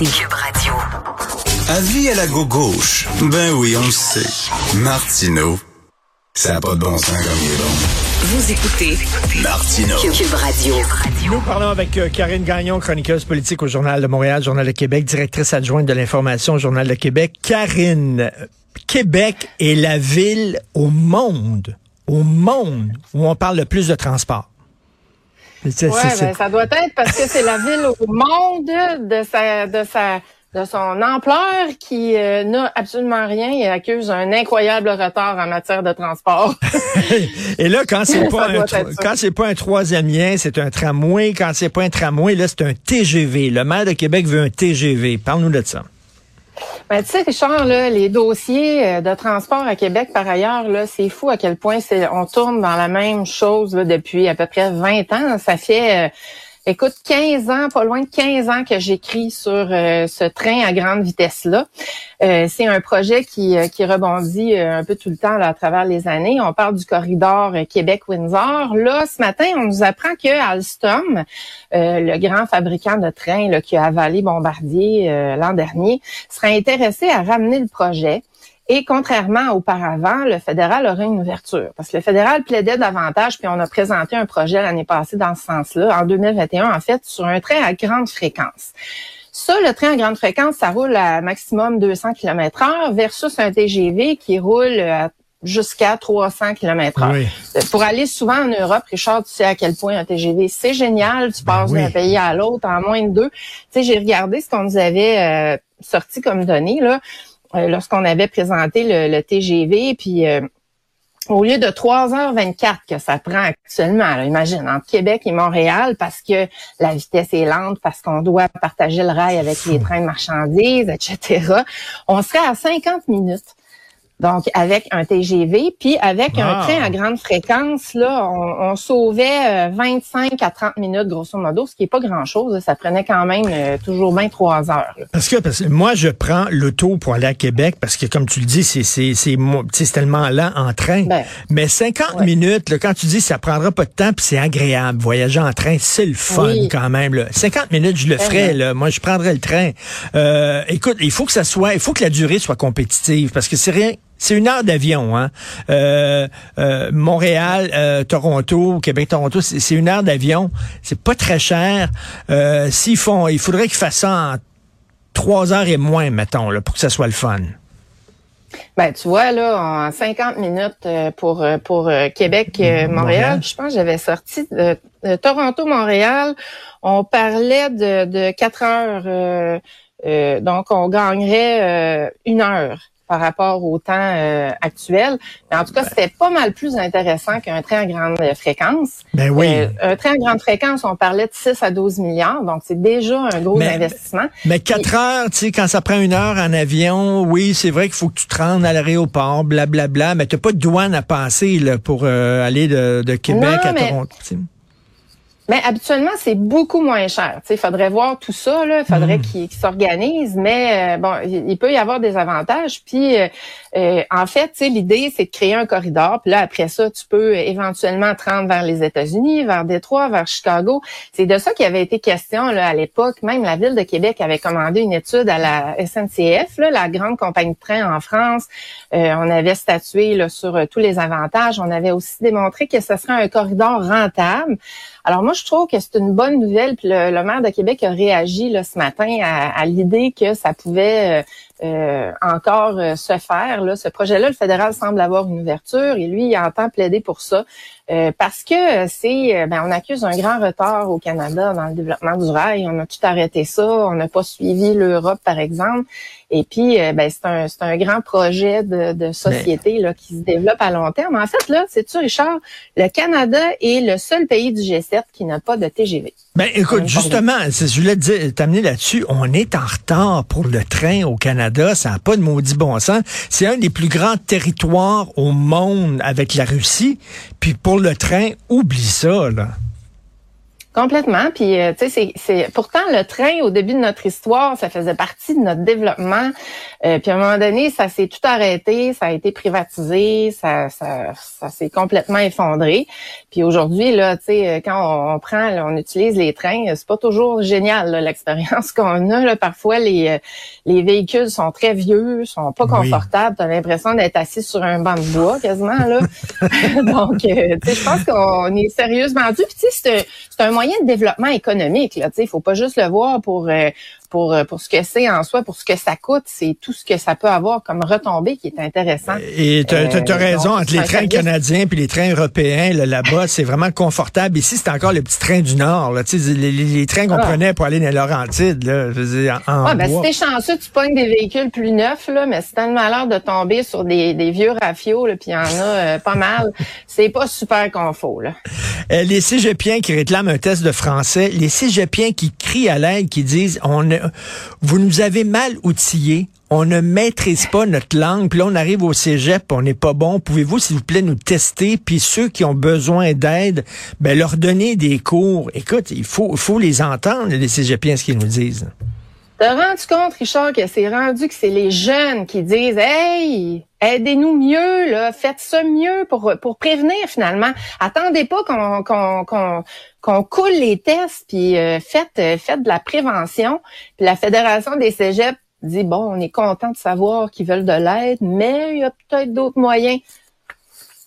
écoutez Cube Radio. Avis à la gauche. Ben oui, on le sait. Martineau, ça n'a pas de bon sens comme il est bon. Vous écoutez Martineau. Cube Radio. Nous parlons avec euh, Karine Gagnon, chroniqueuse politique au Journal de Montréal, Journal de Québec, directrice adjointe de l'information au Journal de Québec. Karine, Québec est la ville au monde, au monde où on parle le plus de transport. C'est- ben, ça doit être parce que c'est la ville au monde de sa de sa de son ampleur qui euh, n'a absolument rien et accuse un incroyable retard en matière de transport. Et là, quand c'est pas un, quand c'est pas un troisième lien, c'est un tramway. Quand c'est pas un tramway, là, c'est un TGV. Le maire de Québec veut un TGV. Parle-nous de ça. Ben, tu sais, Richard, là, les dossiers euh, de transport à Québec, par ailleurs, là, c'est fou à quel point c'est, on tourne dans la même chose là, depuis à peu près 20 ans. Ça fait, euh, écoute, 15 ans, pas loin de 15 ans que j'écris sur euh, ce train à grande vitesse-là. Euh, c'est un projet qui, euh, qui rebondit un peu tout le temps là, à travers les années. On parle du corridor Québec-Windsor. Là, ce matin, on nous apprend que Alstom, le grand fabricant de trains là, qui a avalé Bombardier l'an dernier, sera intéressé à ramener le projet. Et contrairement à auparavant, le fédéral aurait une ouverture. Parce que le fédéral plaidait davantage, puis on a présenté un projet l'année passée dans ce sens-là, en 2021, en fait, sur un train à grande fréquence. Ça, le train à grande fréquence, ça roule à maximum 200 km heure versus un TGV qui roule à jusqu'à 300 km heure. Oui. Pour aller souvent en Europe, Richard, tu sais à quel point un TGV, c'est génial. Tu passes oui. d'un pays à l'autre en moins de deux. Tu sais, j'ai regardé ce qu'on nous avait euh, sorti comme données là, lorsqu'on avait présenté le, le TGV, puis euh, au lieu de 3h24 que ça prend actuellement, là, imagine, entre Québec et Montréal, parce que la vitesse est lente, parce qu'on doit partager le rail avec les trains de marchandises, etc., on serait à 50 minutes. Donc, avec un TGV, puis avec un train à grande fréquence, là, on, on sauvait euh, 25 à 30 minutes, grosso modo, ce qui est pas grand-chose. Ça prenait quand même euh, toujours bien trois heures. là. Parce que, parce que moi, je prends l'auto pour aller à Québec parce que, comme tu le dis, c'est c'est c'est tellement lent en train. Ben, Mais 50 ouais. minutes, là, quand tu dis ça prendra pas de temps, puis c'est agréable, voyager en train, c'est le fun Oui. quand même. Là. 50 minutes, je le ferais. Là. Moi, je prendrais le train. Euh, écoute, il faut que ça soit, il faut que la durée soit compétitive parce que c'est rien. C'est une heure d'avion, hein. Euh, euh, Montréal, euh, Toronto, Québec, Toronto, c'est une heure d'avion. C'est pas très cher. Euh, S'ils font, il faudrait qu'ils fassent ça en trois heures et moins, mettons, là, pour que ça soit le fun. Ben, tu vois, là, en 50 minutes pour, pour Québec, Montréal. Montréal, je pense que j'avais sorti de, de Toronto-Montréal, on parlait de, de 4 heures, euh, euh, donc on gagnerait euh, une heure par rapport au temps euh, actuel. Mais en tout cas, c'était pas mal plus intéressant qu'un train à grande fréquence. Ben oui. Euh, un train à grande fréquence, on parlait de 6 à 12 milliards, donc c'est déjà un gros Mais- investissement. Mais quatre heures, tu sais, quand ça prend une heure en avion, oui, c'est vrai qu'il faut que tu te rendes à l'aéroport, blablabla, mais t'as pas de douane à passer là, pour euh, aller de, de Québec Non, à mais- Toronto. tu sais. Mais habituellement, c'est beaucoup moins cher. Il faudrait voir tout ça. Il faudrait Hmm. qu'ils s'organisent. Mais euh, bon, il, peut y avoir des avantages. Puis, euh, euh, en fait, l'idée, c'est de créer un corridor. Puis là, après ça, tu peux éventuellement te rendre vers les États-Unis, vers Détroit, vers Chicago. C'est de ça qui avait été question là, à l'époque. Même la Ville de Québec avait commandé une étude à la SNCF, là, la grande compagnie de train en France. Euh, on avait statué là, sur euh, tous les avantages. On avait aussi démontré que ce serait un corridor rentable. Alors moi, je trouve que c'est une bonne nouvelle. Puis le, maire de Québec a réagi là, ce matin à, à l'idée que ça pouvait euh, encore euh, se faire. Là. Ce projet-là, le fédéral semble avoir une ouverture et lui, il entend plaider pour ça. Euh, parce que c'est, ben, on accuse un grand retard au Canada dans le développement du rail. On a tout arrêté ça. On n'a pas suivi l'Europe, par exemple. Et puis, ben, c'est un, c'est un grand projet de, de société là, qui se développe à long terme. En fait, là, c'est tu Richard, le Canada est le seul pays du G7 qui n'a pas de TGV. Ben, écoute, justement, c'est- je voulais te dire- t'amener là-dessus. On est en retard pour le train au Canada. Ça n'a pas de maudit bon sens. C'est un des plus grands territoires au monde avec la Russie. Puis pour le train, oublie ça, là. Complètement. Puis, euh, tu sais, c'est pourtant le train au début de notre histoire, ça faisait partie de notre développement. Euh, puis à un moment donné, ça s'est tout arrêté, ça a été privatisé, ça, ça, ça s'est complètement effondré. Puis aujourd'hui, là, tu sais, quand on, prend, on utilise les trains, c'est pas toujours génial l'expérience qu'on a. Là. Parfois, les euh, les véhicules sont très vieux, sont pas confortables. T'as l'impression d'être assis sur un banc de bois quasiment là. Donc, tu sais, je pense qu'on est sérieusement dû. Puis tu sais, c'est un, un moyen de développement économique. Il faut pas juste le voir pour euh, pour, euh, pour ce que c'est en soi, pour ce que ça coûte, c'est tout ce que ça peut avoir comme retombée qui est intéressant. Et tu as, euh, raison, entre les trains canadiens puis les trains européens, là-bas, c'est vraiment confortable. Ici, c'est encore le petit train du Nord. Là. Les, les, trains qu'on ah. prenait pour aller dans Laurentides, là, je en, en ben, si t'es chanceux, tu pognes des véhicules plus neufs, là, mais c'est tellement malheur de tomber sur des, des vieux rafios, puis il y en a euh, pas mal. C'est pas super confort. Là. les cégepiens qui réclament un test de français, les cégepiens qui crient à l'aide, qui disent on vous nous avez mal outillés. On ne maîtrise pas notre langue. Puis là, on arrive au cégep, on n'est pas bon. Pouvez-vous, s'il vous plaît, nous tester? Puis ceux qui ont besoin d'aide, ben, leur donner des cours. Écoute, il faut, faut les entendre, les cégepiens, ce qu'ils nous disent. T'as rendu compte, Richard, que c'est rendu que c'est les jeunes qui disent Hey, aidez-nous mieux, là, faites ça mieux pour, pour prévenir finalement. Attendez pas qu'on qu'on qu'on coule les tests, puis euh, faites, euh, faites de la prévention. Puis la Fédération des Cégeps dit Bon, on est content de savoir qu'ils veulent de l'aide, mais il y a peut-être d'autres moyens.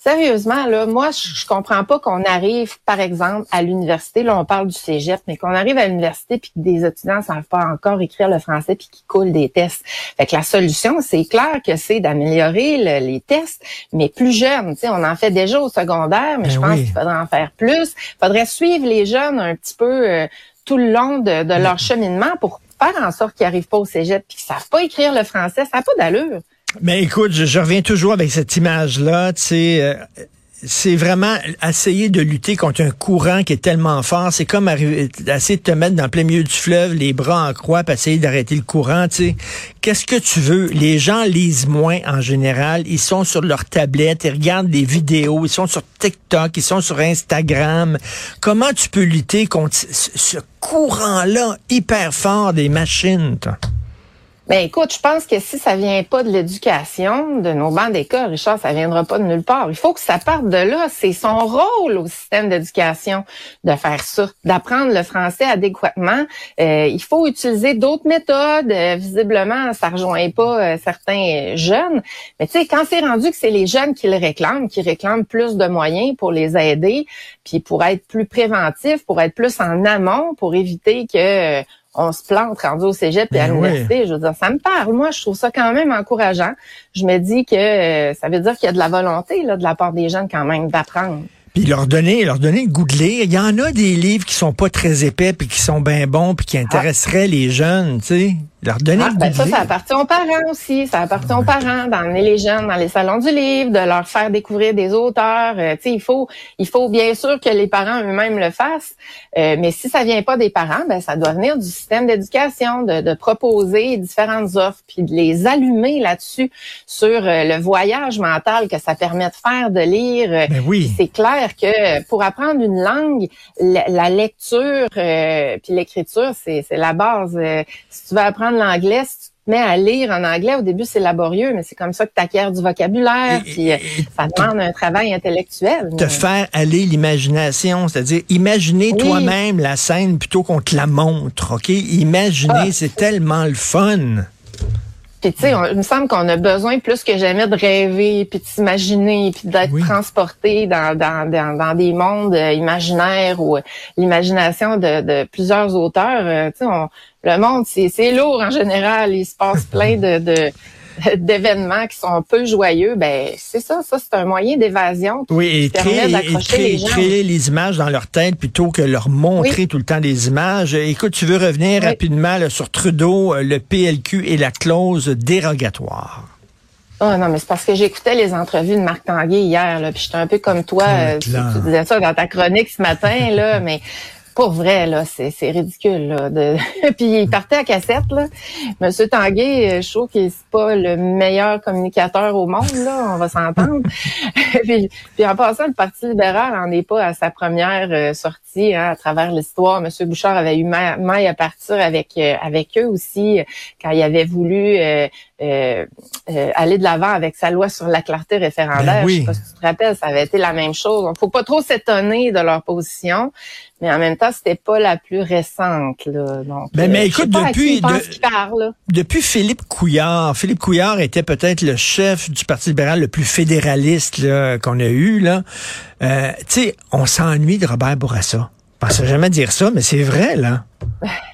Sérieusement, là, moi, je, comprends pas qu'on arrive, par exemple, à l'université, là, on parle du cégep, mais qu'on arrive à l'université puis que des étudiants ne savent pas encore écrire le français puis qu'ils coulent des tests. Fait que la solution, c'est clair que c'est d'améliorer les tests, mais plus jeunes. Tu sais, on en fait déjà au secondaire, mais ben je pense qu'il faudrait en faire plus. Il faudrait suivre les jeunes un petit peu euh, tout le long de, de leur cheminement pour faire en sorte qu'ils n'arrivent pas au cégep puis qu'ils savent pas écrire le français. Ça n'a pas d'allure. Mais écoute, je, reviens toujours avec cette image-là. Euh, c'est vraiment essayer de lutter contre un courant qui est tellement fort. C'est comme arriver, essayer de te mettre dans le plein milieu du fleuve, les bras en croix, puis essayer d'arrêter le courant. Tu sais. Qu'est-ce que tu veux? Les gens lisent moins en général. Ils sont sur leur tablette, ils regardent des vidéos, ils sont sur TikTok, ils sont sur Instagram. Comment tu peux lutter contre ce courant-là hyper fort des machines? Ben écoute, je pense que si ça vient pas de l'éducation, de nos bancs d'école, Richard, ça viendra pas de nulle part. Il faut que ça parte de là. C'est son rôle au système d'éducation de faire ça, d'apprendre le français adéquatement. Euh, il faut utiliser d'autres méthodes. Euh, visiblement, ça rejoint pas euh, certains jeunes. Mais tu sais, quand c'est rendu que c'est les jeunes qui le réclament, qui réclament plus de moyens pour les aider, puis pour être plus préventifs, pour être plus en amont, pour éviter que on se plante rendu au cégep et à ben l'université. Je veux dire, ça me parle. Moi, je trouve ça quand même encourageant. Je me dis que euh, ça veut dire qu'il y a de la volonté là, de la part des jeunes quand même d'apprendre. Puis leur donner, leur donner le goût de lire. Il y en a des livres qui sont pas très épais puis qui sont bien bons puis qui ah. intéresseraient les jeunes, tu sais. Leur donner ah, ben ça, ça appartient aux parents aussi. Ça appartient aux parents d'emmener les jeunes dans les salons du livre, de leur faire découvrir des auteurs. Euh, il faut, il faut bien sûr que les parents eux-mêmes le fassent. Euh, mais si ça vient pas des parents, ben ça doit venir du système d'éducation, de, de, proposer différentes offres, puis de les allumer là-dessus sur euh, le voyage mental que ça permet de faire, de lire. Ben oui. C'est clair que pour apprendre une langue, la, lecture puis l'écriture, c'est la base. si tu veux apprendre l'anglais, si tu te mets à lire en anglais, au début, c'est laborieux, mais c'est comme ça que tu acquiers du vocabulaire, puis euh, ça demande un travail intellectuel. Te faire aller l'imagination, c'est-à-dire imaginer toi-même la scène plutôt qu'on te la montre, OK? Imaginer, ah. c'est tellement le fun. Puis tu sais, il me semble qu'on a besoin plus que jamais de rêver, puis de s'imaginer, puis d'être transporté dans, dans, dans, des mondes euh, imaginaires ou euh, l'imagination de, de, plusieurs auteurs. tu sais, le monde, c'est lourd en général. Il se passe plein de, d'événements qui sont un peu joyeux, ben c'est ça, ça c'est un moyen d'évasion. Oui, et créer, les, créer les images dans leur tête plutôt que leur montrer tout le temps des images. Écoute, tu veux revenir rapidement sur Trudeau, euh, le PLQ et la clause dérogatoire. Oh non, mais c'est parce que j'écoutais les entrevues de Marc Tanguay hier, là, puis j'étais un peu comme toi, euh, tu, disais ça dans ta chronique ce matin, là, mais pour vrai, là, c'est ridicule. Là, de... puis il partait à cassette. Là. Monsieur Tanguay, euh, je trouve qu'il n'est pas le meilleur communicateur au monde, là, on va s'entendre. puis, puis, en passant, le Parti libéral n'en est pas à sa première euh, sortie hein, à travers l'histoire. Monsieur Bouchard avait eu maille à partir avec avec eux aussi quand il avait voulu aller de l'avant avec sa loi sur la clarté référendaire. Ben oui. Je sais pas si tu te rappelles, ça avait été la même chose. Il faut pas trop s'étonner de leur position, mais en même temps, c'était pas la plus récente. Là. Donc, ben, mais écoute, depuis, de, depuis Philippe Couillard, Philippe Couillard était peut-être le chef du Parti libéral le plus fédéraliste qu'on a eu. Là. Euh, tu sais, on s'ennuie de Robert Bourassa. Je pensais jamais dire ça, mais c'est vrai, là.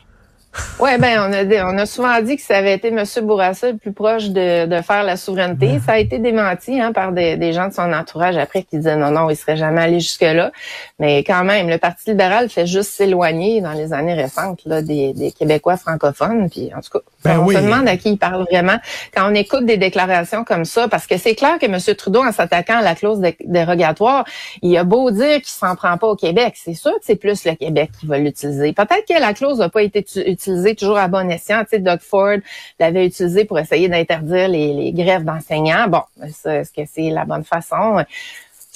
Oui, ben on a on a souvent dit que ça avait été M. Bourassa le plus proche de, de faire la souveraineté. Ça a été démenti hein, par des, des, gens de son entourage après qui disaient non, non, il serait jamais allé jusque-là. Mais quand même, le Parti libéral fait juste s'éloigner dans les années récentes là, des, des Québécois francophones. Puis en tout cas, ben on se demande à qui il parle vraiment quand on écoute des déclarations comme ça, parce que c'est clair que M. Trudeau, en s'attaquant à la clause dérogatoire, il a beau dire qu'il s'en prend pas au Québec. C'est sûr que c'est plus le Québec qui va l'utiliser. Peut-être que la clause n'a pas été utilisée toujours à bon escient. Tu sais, Doug Ford l'avait utilisé pour essayer d'interdire les, grèves d'enseignants. Bon, est-ce que c'est la bonne façon?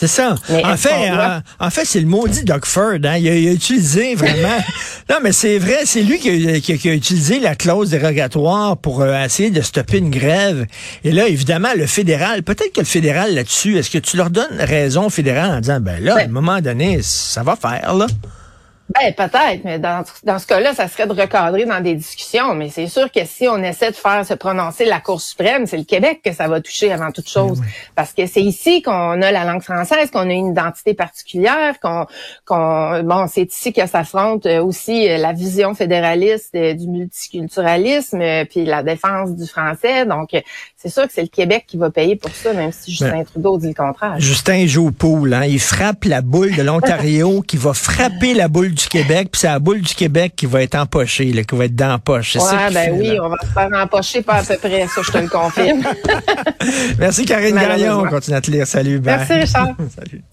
C'est ça. en fait, en, fait, c'est le maudit Doug Ford. Hein. Il, a, utilisé vraiment. non, mais c'est vrai, c'est lui qui a, utilisé la clause dérogatoire pour euh, essayer de stopper une grève. Et là, évidemment, le fédéral, peut-être que le fédéral là-dessus, est-ce que tu leur donnes raison au fédéral en disant, ben là, à un moment donné, ça va faire là? Ben peut-être, mais dans, dans ce cas-là, ça serait de recadrer dans des discussions. Mais c'est sûr que si on essaie de faire se prononcer la Cour suprême, c'est le Québec que ça va toucher avant toute chose, ben parce que c'est ici qu'on a la langue française, qu'on a une identité particulière, qu'on, qu'on bon, c'est ici que s'affronte euh, aussi euh, la vision fédéraliste euh, du multiculturalisme, puis la défense du français. Donc c'est sûr que c'est le Québec qui va payer pour ça, même si Justin ben, Trudeau dit le contraire. Justin joue au pool, hein? il frappe la boule de l'Ontario, qui va frapper la boule du du Québec, puis c'est la boule du Québec qui va être empochée, là, qui va être dans la poche. Ouais, ben oui, on va se faire empocher pas à peu près, ça, je te le confirme. Merci Karine Gagnon, on continue à te lire. Salut. Merci Richard. Salut.